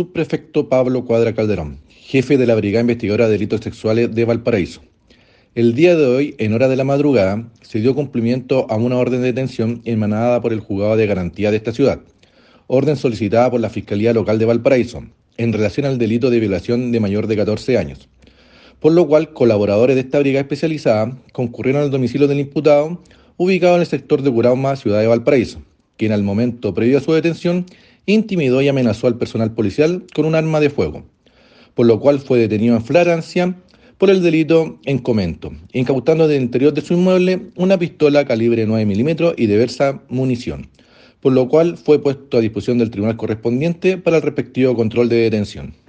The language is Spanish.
Subprefecto Pablo Cuadra Calderón, jefe de la Brigada Investigadora de Delitos Sexuales de Valparaíso. El día de hoy, en hora de la madrugada, se dio cumplimiento a una orden de detención emanada por el juzgado de garantía de esta ciudad, orden solicitada por la Fiscalía Local de Valparaíso, en relación al delito de violación de mayor de 14 años. Por lo cual, colaboradores de esta brigada especializada concurrieron al domicilio del imputado, ubicado en el sector de Curauma, ciudad de Valparaíso, quien al momento previo a su detención intimidó y amenazó al personal policial con un arma de fuego, por lo cual fue detenido en flagrancia por el delito en comento, incautando del interior de su inmueble una pistola calibre 9 milímetros y diversa munición, por lo cual fue puesto a disposición del tribunal correspondiente para el respectivo control de detención.